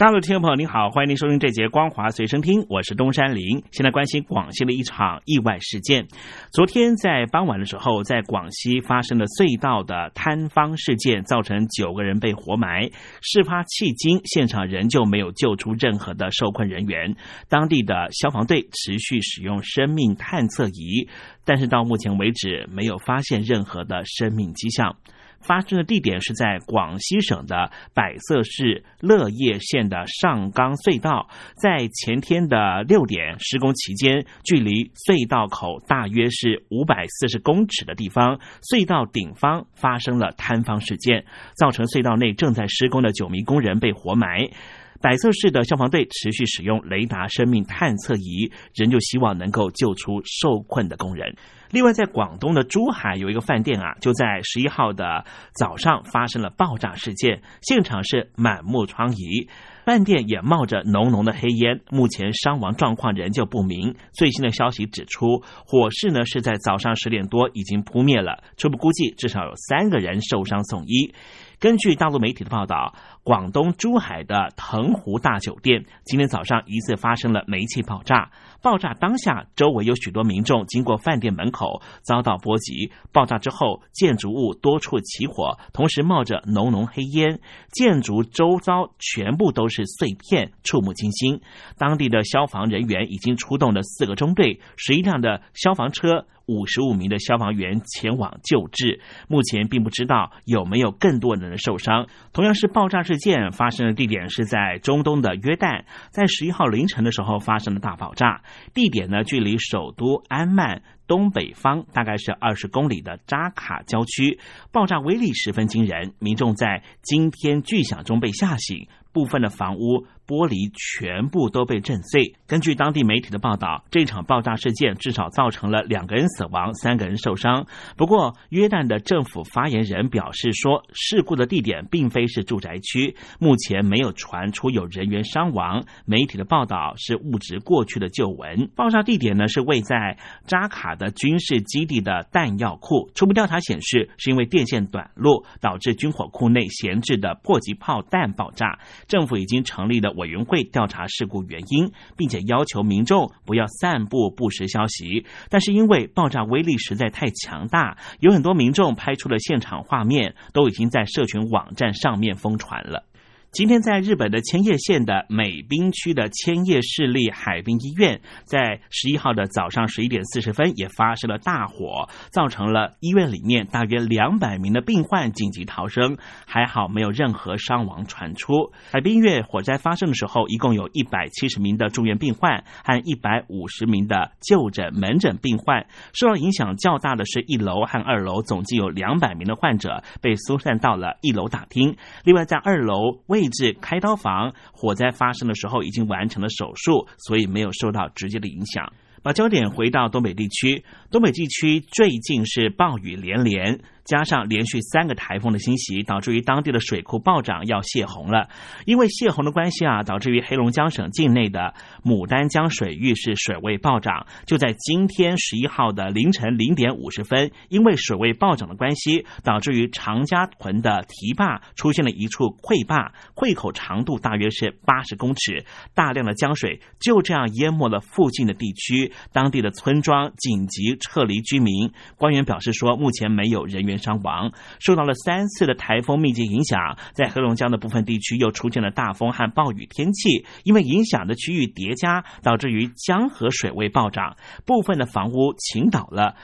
大陆听众朋友，您好，欢迎您收听这节《光华随身听》，我是东山林。现在关心广西的一场意外事件。昨天在傍晚的时候，在广西发生了隧道的坍方事件，造成九个人被活埋。事发迄今，现场仍旧没有救出任何的受困人员。当地的消防队持续使用生命探测仪，但是到目前为止，没有发现任何的生命迹象。发生的地点是在广西省的百色市乐业县的上冈隧道，在前天的六点施工期间，距离隧道口大约是五百四十公尺的地方，隧道顶方发生了坍方事件，造成隧道内正在施工的九名工人被活埋。百色市的消防队持续使用雷达生命探测仪，仍旧希望能够救出受困的工人。另外，在广东的珠海有一个饭店啊，就在十一号的早上发生了爆炸事件，现场是满目疮痍，饭店也冒着浓浓的黑烟，目前伤亡状况仍旧不明。最新的消息指出，火势呢是在早上十点多已经扑灭了，初步估计至少有三个人受伤送医。根据大陆媒体的报道，广东珠海的腾湖大酒店今天早上疑似发生了煤气爆炸。爆炸当下，周围有许多民众经过饭店门口遭到波及。爆炸之后，建筑物多处起火，同时冒着浓浓黑烟，建筑周遭全部都是碎片，触目惊心。当地的消防人员已经出动了四个中队、十一辆的消防车。五十五名的消防员前往救治，目前并不知道有没有更多人受伤。同样是爆炸事件发生的地点是在中东的约旦，在十一号凌晨的时候发生了大爆炸，地点呢距离首都安曼东北方大概是二十公里的扎卡郊区，爆炸威力十分惊人，民众在惊天巨响中被吓醒，部分的房屋。玻璃全部都被震碎。根据当地媒体的报道，这场爆炸事件至少造成了两个人死亡，三个人受伤。不过，约旦的政府发言人表示说，事故的地点并非是住宅区，目前没有传出有人员伤亡。媒体的报道是误植过去的旧闻。爆炸地点呢是位在扎卡的军事基地的弹药库。初步调查显示，是因为电线短路导致军火库内闲置的迫击炮弹爆炸。政府已经成立了。委员会调查事故原因，并且要求民众不要散布不实消息。但是因为爆炸威力实在太强大，有很多民众拍出了现场画面，都已经在社群网站上面疯传了。今天，在日本的千叶县的美滨区的千叶市立海滨医院，在十一号的早上十一点四十分也发生了大火，造成了医院里面大约两百名的病患紧急逃生，还好没有任何伤亡传出。海滨医院火灾发生的时候，一共有一百七十名的住院病患和一百五十名的就诊门诊病患，受到影响较大的是一楼和二楼，总计有两百名的患者被疏散到了一楼大厅。另外，在二楼为位置开刀房，火灾发生的时候已经完成了手术，所以没有受到直接的影响。把焦点回到东北地区，东北地区最近是暴雨连连。加上连续三个台风的侵袭，导致于当地的水库暴涨，要泄洪了。因为泄洪的关系啊，导致于黑龙江省境内的牡丹江水域是水位暴涨。就在今天十一号的凌晨零点五十分，因为水位暴涨的关系，导致于常家屯的堤坝出现了一处溃坝，溃口长度大约是八十公尺，大量的江水就这样淹没了附近的地区，当地的村庄紧急撤离居民。官员表示说，目前没有人员。伤亡受到了三次的台风密集影响，在黑龙江的部分地区又出现了大风和暴雨天气，因为影响的区域叠加，导致于江河水位暴涨，部分的房屋倾倒了，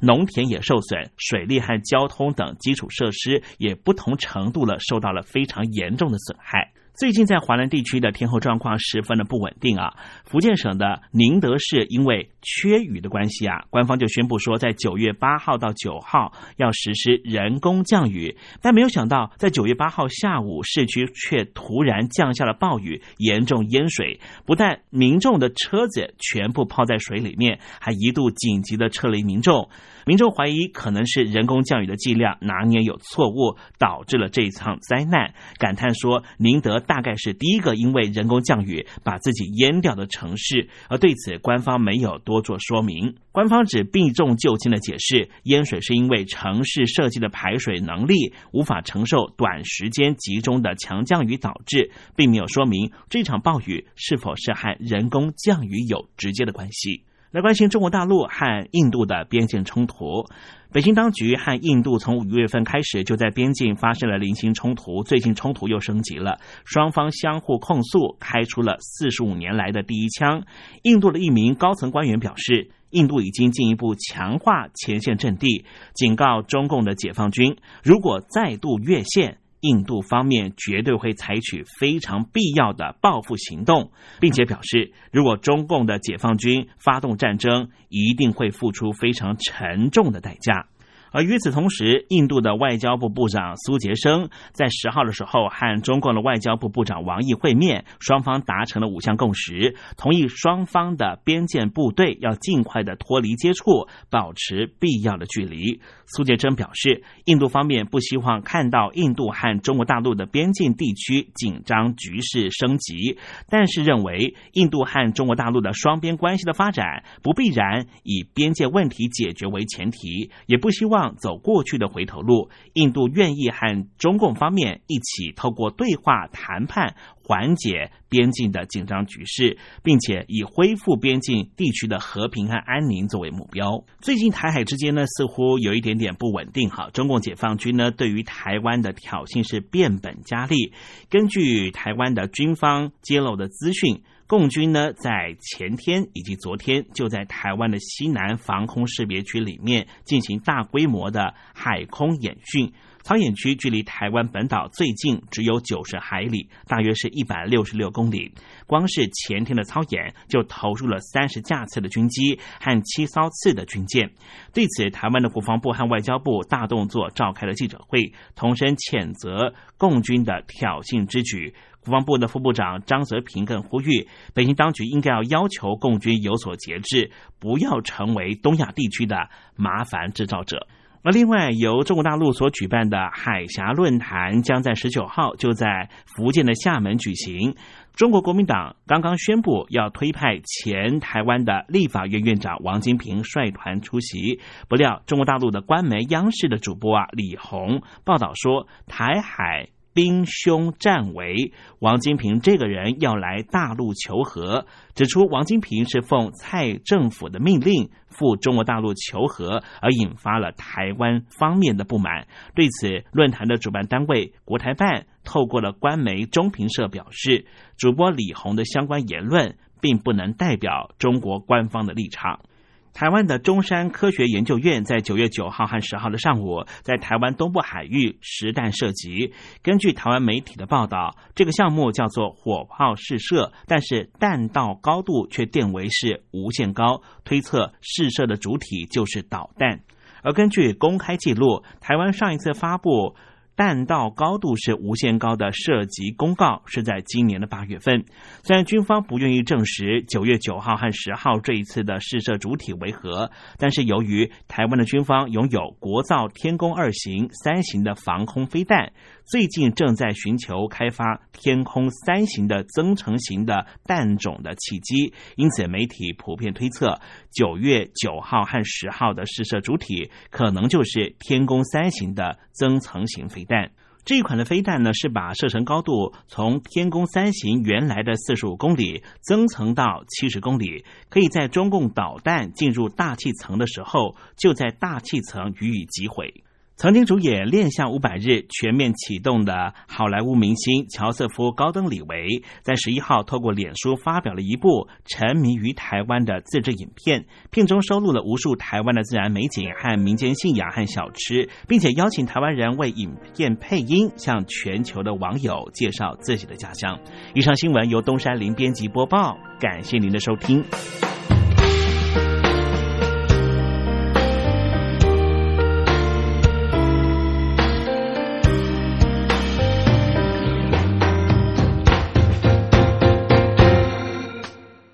农田也受损，水利和交通等基础设施也不同程度的受到了非常严重的损害。最近在华南地区的天候状况十分的不稳定啊！福建省的宁德市因为缺雨的关系啊，官方就宣布说，在九月八号到九号要实施人工降雨，但没有想到，在九月八号下午，市区却突然降下了暴雨，严重淹水，不但民众的车子全部泡在水里面，还一度紧急的撤离民众。民众怀疑可能是人工降雨的剂量拿捏有错误，导致了这一场灾难，感叹说：“宁德大概是第一个因为人工降雨把自己淹掉的城市。”而对此，官方没有多多做说明。官方只避重就轻的解释，淹水是因为城市设计的排水能力无法承受短时间集中的强降雨导致，并没有说明这场暴雨是否是和人工降雨有直接的关系。来关心中国大陆和印度的边境冲突。北京当局和印度从五月份开始就在边境发生了零星冲突，最近冲突又升级了，双方相互控诉，开出了四十五年来的第一枪。印度的一名高层官员表示，印度已经进一步强化前线阵地，警告中共的解放军，如果再度越线。印度方面绝对会采取非常必要的报复行动，并且表示，如果中共的解放军发动战争，一定会付出非常沉重的代价。而与此同时，印度的外交部部长苏杰生在十号的时候和中共的外交部部长王毅会面，双方达成了五项共识，同意双方的边界部队要尽快的脱离接触，保持必要的距离。苏杰生表示，印度方面不希望看到印度和中国大陆的边境地区紧张局势升级，但是认为印度和中国大陆的双边关系的发展不必然以边界问题解决为前提，也不希望。走过去的回头路，印度愿意和中共方面一起透过对话谈判缓解边境的紧张局势，并且以恢复边境地区的和平和安宁作为目标。最近台海之间呢，似乎有一点点不稳定。哈，中共解放军呢对于台湾的挑衅是变本加厉。根据台湾的军方揭露的资讯。共军呢，在前天以及昨天，就在台湾的西南防空识别区里面进行大规模的海空演训。操演区距离台湾本岛最近只有九十海里，大约是一百六十六公里。光是前天的操演，就投入了三十架次的军机和七艘次的军舰。对此，台湾的国防部和外交部大动作召开了记者会，同声谴责共军的挑衅之举。国防部的副部长张泽平更呼吁，北京当局应该要要求共军有所节制，不要成为东亚地区的麻烦制造者。而另外，由中国大陆所举办的海峡论坛将在十九号就在福建的厦门举行。中国国民党刚刚宣布要推派前台湾的立法院院长王金平率团出席，不料中国大陆的官媒央视的主播啊李红报道说，台海。兵凶战危，王金平这个人要来大陆求和，指出王金平是奉蔡政府的命令赴中国大陆求和，而引发了台湾方面的不满。对此，论坛的主办单位国台办透过了官媒中评社表示，主播李红的相关言论并不能代表中国官方的立场。台湾的中山科学研究院在九月九号和十号的上午，在台湾东部海域实弹射击。根据台湾媒体的报道，这个项目叫做火炮试射，但是弹道高度却定为是无限高，推测试射的主体就是导弹。而根据公开记录，台湾上一次发布。弹道高度是无限高的涉及公告是在今年的八月份，虽然军方不愿意证实九月九号和十号这一次的试射主体为何，但是由于台湾的军方拥有国造天宫二型、三型的防空飞弹。最近正在寻求开发天空三型的增程型的弹种的契机，因此媒体普遍推测，九月九号和十号的试射主体可能就是天宫三型的增程型飞但。这一款的飞弹呢，是把射程高度从天宫三型原来的四十五公里增程到七十公里，可以在中共导弹进入大气层的时候，就在大气层予以击毁。曾经主演《恋向五百日》全面启动的好莱坞明星乔瑟夫·高登·李维，在十一号透过脸书发表了一部沉迷于台湾的自制影片，片中收录了无数台湾的自然美景和民间信仰和小吃，并且邀请台湾人为影片配音，向全球的网友介绍自己的家乡。以上新闻由东山林编辑播报，感谢您的收听。